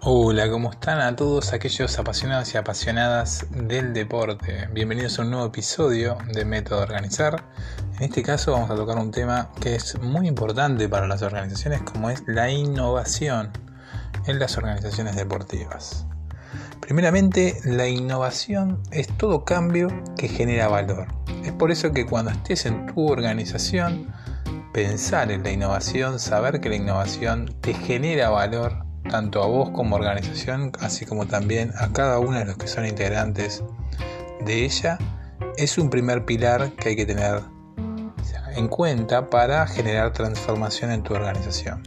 Hola, ¿cómo están a todos aquellos apasionados y apasionadas del deporte? Bienvenidos a un nuevo episodio de Método Organizar. En este caso vamos a tocar un tema que es muy importante para las organizaciones como es la innovación en las organizaciones deportivas. Primeramente, la innovación es todo cambio que genera valor. Es por eso que cuando estés en tu organización, pensar en la innovación, saber que la innovación te genera valor tanto a vos como organización, así como también a cada uno de los que son integrantes de ella, es un primer pilar que hay que tener en cuenta para generar transformación en tu organización.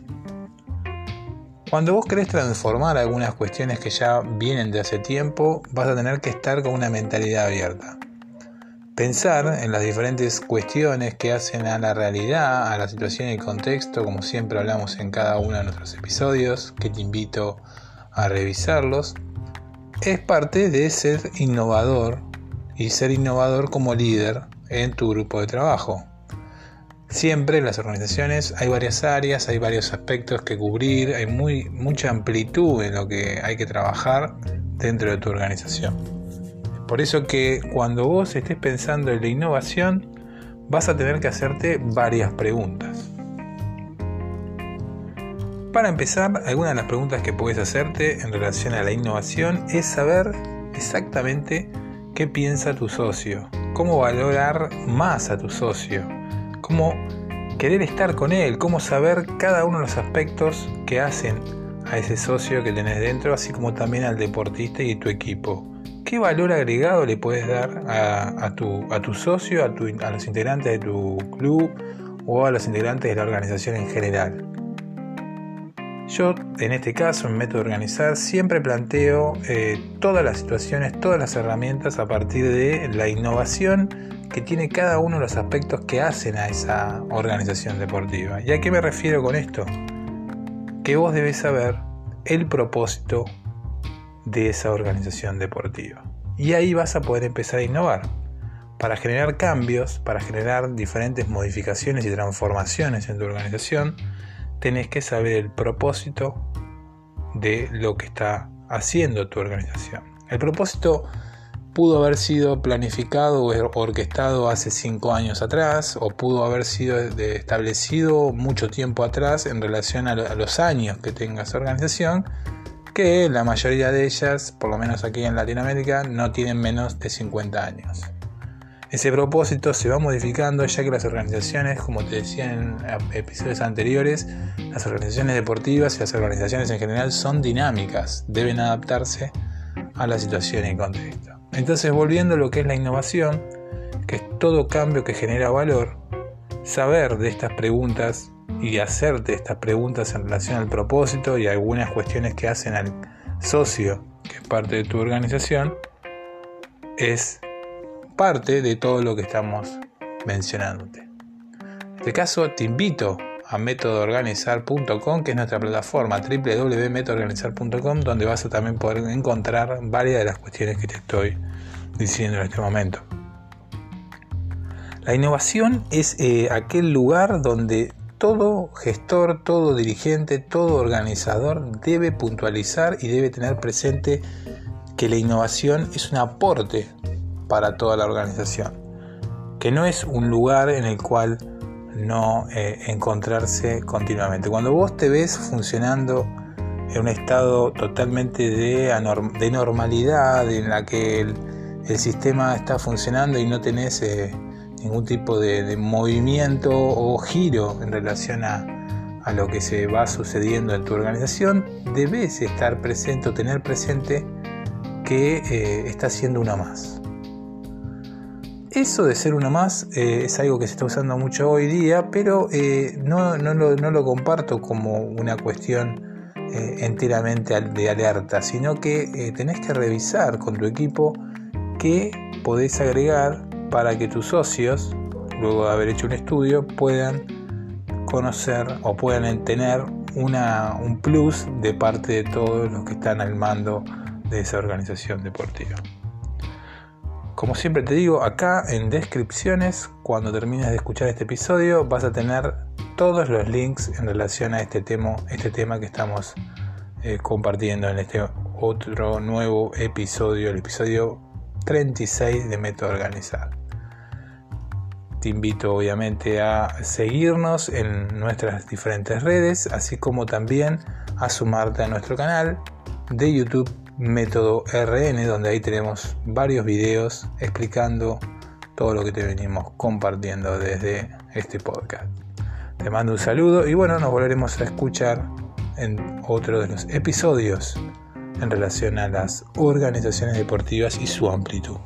Cuando vos querés transformar algunas cuestiones que ya vienen de hace tiempo, vas a tener que estar con una mentalidad abierta pensar en las diferentes cuestiones que hacen a la realidad, a la situación y el contexto, como siempre hablamos en cada uno de nuestros episodios, que te invito a revisarlos, es parte de ser innovador y ser innovador como líder en tu grupo de trabajo. Siempre en las organizaciones hay varias áreas, hay varios aspectos que cubrir, hay muy, mucha amplitud en lo que hay que trabajar dentro de tu organización. Por eso que cuando vos estés pensando en la innovación, vas a tener que hacerte varias preguntas. Para empezar, algunas de las preguntas que puedes hacerte en relación a la innovación es saber exactamente qué piensa tu socio, cómo valorar más a tu socio, cómo querer estar con él, cómo saber cada uno de los aspectos que hacen a ese socio que tenés dentro, así como también al deportista y tu equipo. ¿Qué valor agregado le puedes dar a, tu, socio, a, a, los integrantes de tu club o a los integrantes de la organización en general? Yo, en este caso, en Método Organizar, siempre planteo eh, todas las situaciones, todas las herramientas a partir de la innovación que tiene cada uno de los aspectos que hacen a esa organización deportiva. ¿Y a qué me refiero con esto? Que vos debes saber el propósito de esa organización deportiva. Y ahí vas a poder empezar a innovar. Para generar cambios, para generar diferentes modificaciones y transformaciones en tu organización, tenés que saber el propósito de lo que está haciendo tu organización. El propósito pudo haber sido planificado o orquestado hace cinco años atrás o pudo haber sido establecido mucho tiempo atrás en relación a los años que tenga esa organización que la mayoría de ellas, por lo menos aquí en Latinoamérica, no tienen menos de 50 años. Ese propósito se va modificando ya que las organizaciones, como te decía en episodios anteriores, las organizaciones deportivas y las organizaciones en general son dinámicas, deben adaptarse a la situación y contexto. Entonces, volviendo a lo que es la innovación, que es todo cambio que genera valor, saber de estas preguntas y hacerte estas preguntas en relación al propósito y algunas cuestiones que hacen al socio, que es parte de tu organización, es parte de todo lo que estamos mencionándote. En este caso te invito a métodoorganizar.com, que es nuestra plataforma www.métodoorganizar.com, donde vas a también poder encontrar varias de las cuestiones que te estoy diciendo en este momento. La innovación es eh, aquel lugar donde todo gestor, todo dirigente, todo organizador debe puntualizar y debe tener presente que la innovación es un aporte para toda la organización, que no es un lugar en el cual no eh, encontrarse continuamente. Cuando vos te ves funcionando en un estado totalmente de, normalidad, en la que el, sistema está funcionando y no tenés... Eh, ningún tipo de, movimiento o giro en relación a, lo que se va sucediendo en tu organización, debes estar presente o tener presente que eh, está siendo uno más. Eso de ser uno más eh, es algo que se está usando mucho hoy día, pero eh, no, lo, comparto como una cuestión enteramente de alerta, sino que tenés que revisar con tu equipo qué podés agregar para que tus socios, luego de haber hecho un estudio, puedan conocer o puedan tener una, un plus de parte de todos los que están al mando de esa organización deportiva. Como siempre te digo, acá en descripciones, cuando termines de escuchar este episodio, vas a tener todos los links en relación a este tema, este tema que estamos eh, compartiendo en este otro nuevo episodio, el episodio 36 de Método Organizado. Te invito obviamente a seguirnos en nuestras diferentes redes, así como también a sumarte a nuestro canal de YouTube Método RN, donde ahí tenemos varios videos explicando todo lo que te venimos compartiendo desde este podcast. Te mando un saludo y bueno, nos volveremos a escuchar en otro de los episodios en relación a las organizaciones deportivas y su amplitud.